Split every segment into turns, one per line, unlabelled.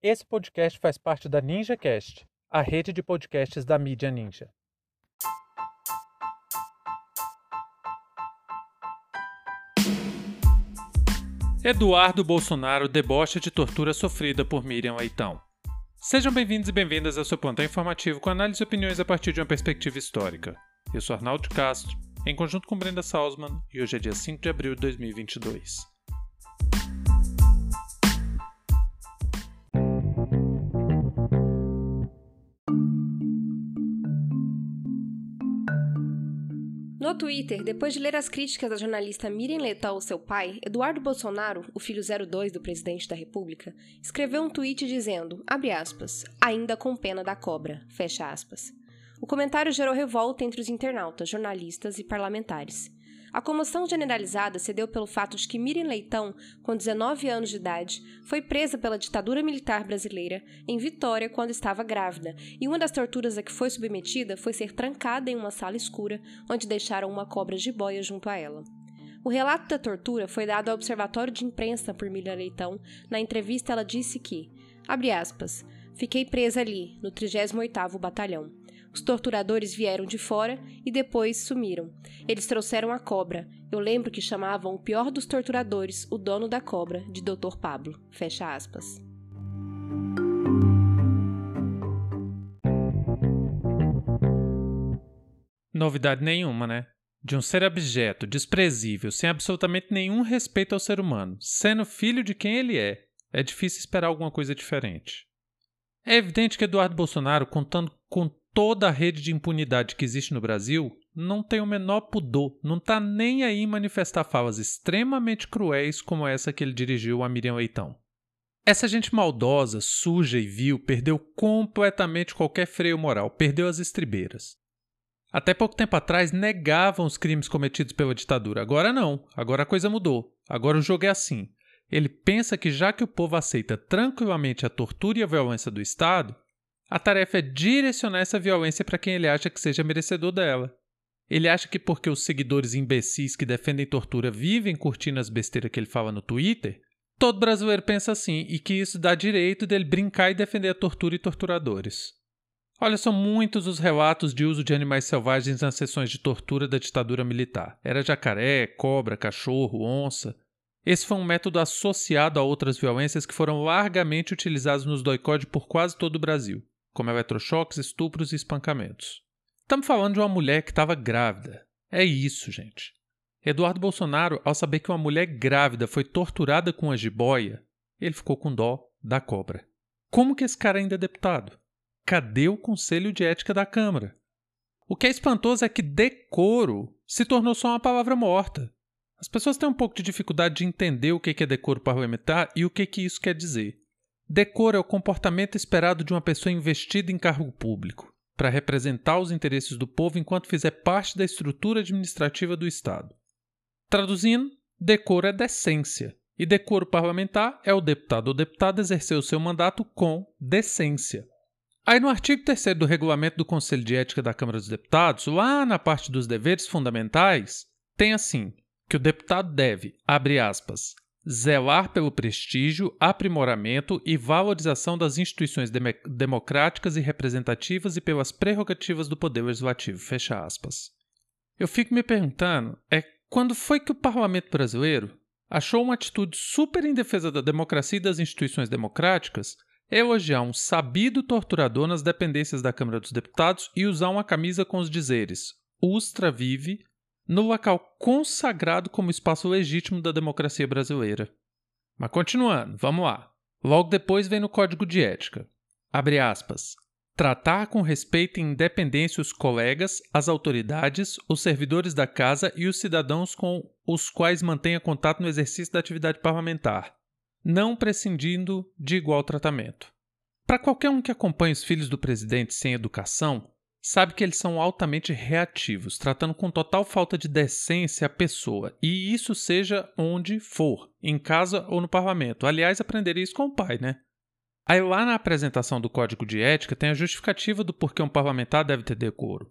Esse podcast faz parte da NinjaCast, a rede de podcasts da mídia Ninja. Eduardo Bolsonaro debocha de tortura sofrida por Miriam Leitão. Sejam bem-vindos e bem-vindas ao seu plantão informativo com análise e opiniões a partir de uma perspectiva histórica. Eu sou Arnaldo Castro, em conjunto com Brenda Salzman, e hoje é dia 5 de abril de 2022.
No Twitter, depois de ler as críticas da jornalista Miriam Leitão ao seu pai, Eduardo Bolsonaro, o filho 02 do presidente da República, escreveu um tweet dizendo, aspas, ainda com pena da cobra. O comentário gerou revolta entre os internautas, jornalistas e parlamentares. A comoção generalizada se deu pelo fato de que Miriam Leitão, com 19 anos de idade, foi presa pela ditadura militar brasileira em Vitória quando estava grávida, e uma das torturas a que foi submetida foi ser trancada em uma sala escura, onde deixaram uma cobra jiboia junto a ela. O relato da tortura foi dado ao Observatório de Imprensa por Miriam Leitão. Na entrevista, ela disse que, abre aspas, fiquei presa ali, no 38º Batalhão. Os torturadores vieram de fora e depois sumiram. Eles trouxeram a cobra. Eu lembro que chamavam o pior dos torturadores, o dono da cobra, de Dr. Pablo. Fecha aspas.
Novidade nenhuma, né? De um ser abjeto, desprezível, sem absolutamente nenhum respeito ao ser humano, sendo filho de quem ele é, é difícil esperar alguma coisa diferente. É evidente que Eduardo Bolsonaro, contando com toda a rede de impunidade que existe no Brasil, não tem o menor pudor, não está nem aí manifestar falas extremamente cruéis como essa que ele dirigiu a Miriam Leitão. Essa gente maldosa, suja e vil perdeu completamente qualquer freio moral, perdeu as estribeiras. Até pouco tempo atrás negavam os crimes cometidos pela ditadura. Agora não, agora a coisa mudou. Agora o jogo é assim. Ele pensa que já que o povo aceita tranquilamente a tortura e a violência do Estado, a tarefa é direcionar essa violência para quem ele acha que seja merecedor dela. Ele acha que porque os seguidores imbecis que defendem tortura vivem curtindo as besteiras que ele fala no Twitter, todo brasileiro pensa assim e que isso dá direito dele brincar e defender a tortura e torturadores. Olha, são muitos os relatos de uso de animais selvagens nas sessões de tortura da ditadura militar. Era jacaré, cobra, cachorro, onça. Esse foi um método associado a outras violências que foram largamente utilizados nos doicode por quase todo o Brasil como eletrochoques, estupros e espancamentos. Estamos falando de uma mulher que estava grávida. É isso, gente. Eduardo Bolsonaro, ao saber que uma mulher grávida foi torturada com a jiboia, ele ficou com dó da cobra. Como que esse cara ainda é deputado? Cadê o Conselho de Ética da Câmara? O que é espantoso é que decoro se tornou só uma palavra morta. As pessoas têm um pouco de dificuldade de entender o que é decoro parlamentar e o que isso quer dizer. Decoro é o comportamento esperado de uma pessoa investida em cargo público, para representar os interesses do povo enquanto fizer parte da estrutura administrativa do Estado. Traduzindo, decoro é decência, e decoro parlamentar é o deputado ou deputada exercer o seu mandato com decência. Aí no artigo 3 do regulamento do Conselho de Ética da Câmara dos Deputados, lá na parte dos deveres fundamentais, tem assim: que o deputado deve, abre aspas, zelar pelo prestígio, aprimoramento e valorização das instituições dem democráticas e representativas e pelas prerrogativas do poder legislativo. Fecha aspas. Eu fico me perguntando, é quando foi que o parlamento brasileiro achou uma atitude super em defesa da democracia e das instituições democráticas elogiar um sabido torturador nas dependências da Câmara dos Deputados e usar uma camisa com os dizeres Ustra vive, no local consagrado como espaço legítimo da democracia brasileira. Mas continuando, vamos lá. Logo depois vem no Código de Ética. Abre aspas. Tratar com respeito e independência os colegas, as autoridades, os servidores da casa e os cidadãos com os quais mantenha contato no exercício da atividade parlamentar, não prescindindo de igual tratamento. Para qualquer um que acompanhe os filhos do presidente sem educação, sabe que eles são altamente reativos, tratando com total falta de decência a pessoa, e isso seja onde for, em casa ou no parlamento. Aliás, aprenderia isso com o pai, né? Aí lá na apresentação do Código de Ética tem a justificativa do porquê um parlamentar deve ter decoro.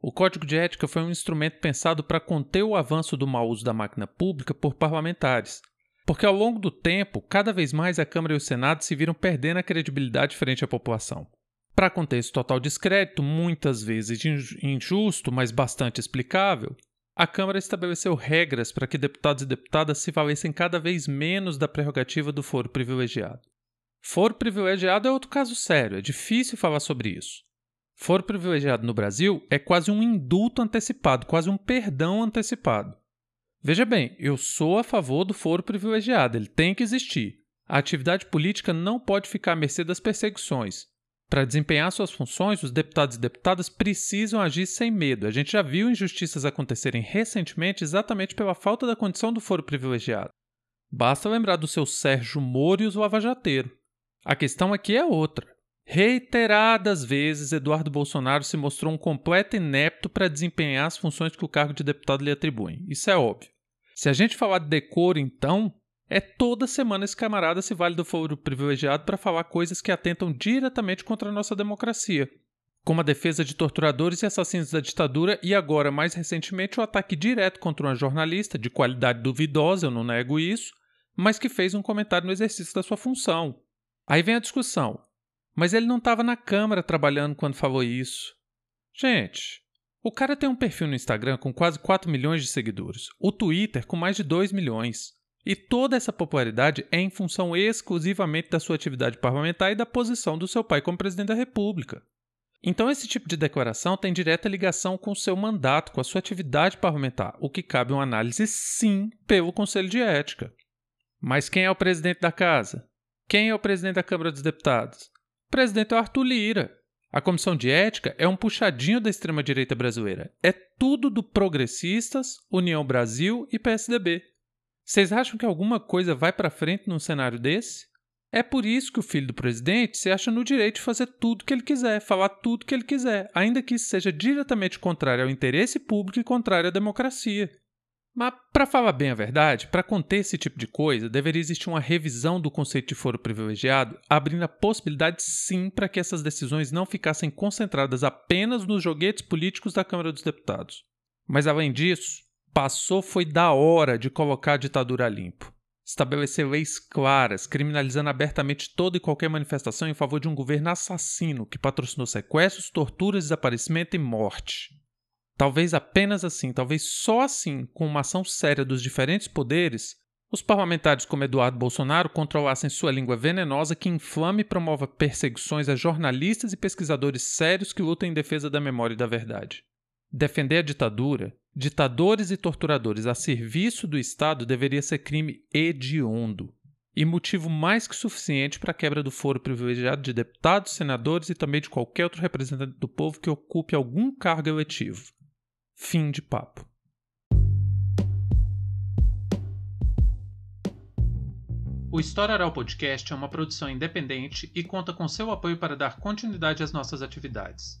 O Código de Ética foi um instrumento pensado para conter o avanço do mau uso da máquina pública por parlamentares. Porque ao longo do tempo, cada vez mais a Câmara e o Senado se viram perdendo a credibilidade frente à população. Para contexto total descrédito, muitas vezes injusto, mas bastante explicável, a Câmara estabeleceu regras para que deputados e deputadas se valessem cada vez menos da prerrogativa do foro privilegiado. Foro privilegiado é outro caso sério, é difícil falar sobre isso. Foro privilegiado no Brasil é quase um indulto antecipado, quase um perdão antecipado. Veja bem, eu sou a favor do foro privilegiado, ele tem que existir. A atividade política não pode ficar à mercê das perseguições. Para desempenhar suas funções, os deputados e deputadas precisam agir sem medo. A gente já viu injustiças acontecerem recentemente exatamente pela falta da condição do foro privilegiado. Basta lembrar do seu Sérgio Moro e os lavajateiro. A questão aqui é outra. Reiteradas vezes, Eduardo Bolsonaro se mostrou um completo inepto para desempenhar as funções que o cargo de deputado lhe atribui. Isso é óbvio. Se a gente falar de decoro, então, é toda semana esse camarada se vale do foro privilegiado para falar coisas que atentam diretamente contra a nossa democracia, como a defesa de torturadores e assassinos da ditadura e agora, mais recentemente, o ataque direto contra uma jornalista de qualidade duvidosa, eu não nego isso, mas que fez um comentário no exercício da sua função. Aí vem a discussão. Mas ele não estava na Câmara trabalhando quando falou isso. Gente, o cara tem um perfil no Instagram com quase 4 milhões de seguidores, o Twitter com mais de 2 milhões. E toda essa popularidade é em função exclusivamente da sua atividade parlamentar e da posição do seu pai como presidente da República. Então, esse tipo de declaração tem direta ligação com o seu mandato, com a sua atividade parlamentar, o que cabe uma análise, sim, pelo Conselho de Ética. Mas quem é o presidente da Casa? Quem é o presidente da Câmara dos Deputados? O presidente é o Arthur Lira. A comissão de ética é um puxadinho da extrema-direita brasileira. É tudo do Progressistas, União Brasil e PSDB. Vocês acham que alguma coisa vai para frente num cenário desse? É por isso que o filho do presidente se acha no direito de fazer tudo que ele quiser, falar tudo que ele quiser, ainda que isso seja diretamente contrário ao interesse público e contrário à democracia. Mas, para falar bem a verdade, para conter esse tipo de coisa, deveria existir uma revisão do conceito de foro privilegiado, abrindo a possibilidade sim para que essas decisões não ficassem concentradas apenas nos joguetes políticos da Câmara dos Deputados. Mas, além disso, passou foi da hora de colocar a ditadura limpo. Estabelecer leis claras, criminalizando abertamente toda e qualquer manifestação em favor de um governo assassino que patrocinou sequestros, torturas, desaparecimento e morte. Talvez apenas assim, talvez só assim, com uma ação séria dos diferentes poderes, os parlamentares como Eduardo Bolsonaro controlassem sua língua venenosa que inflama e promova perseguições a jornalistas e pesquisadores sérios que lutam em defesa da memória e da verdade. Defender a ditadura, ditadores e torturadores a serviço do Estado deveria ser crime hediondo e motivo mais que suficiente para a quebra do foro privilegiado de deputados, senadores e também de qualquer outro representante do povo que ocupe algum cargo eletivo. Fim de papo. O História Oral Podcast é uma produção independente e conta com seu apoio para dar continuidade às nossas atividades.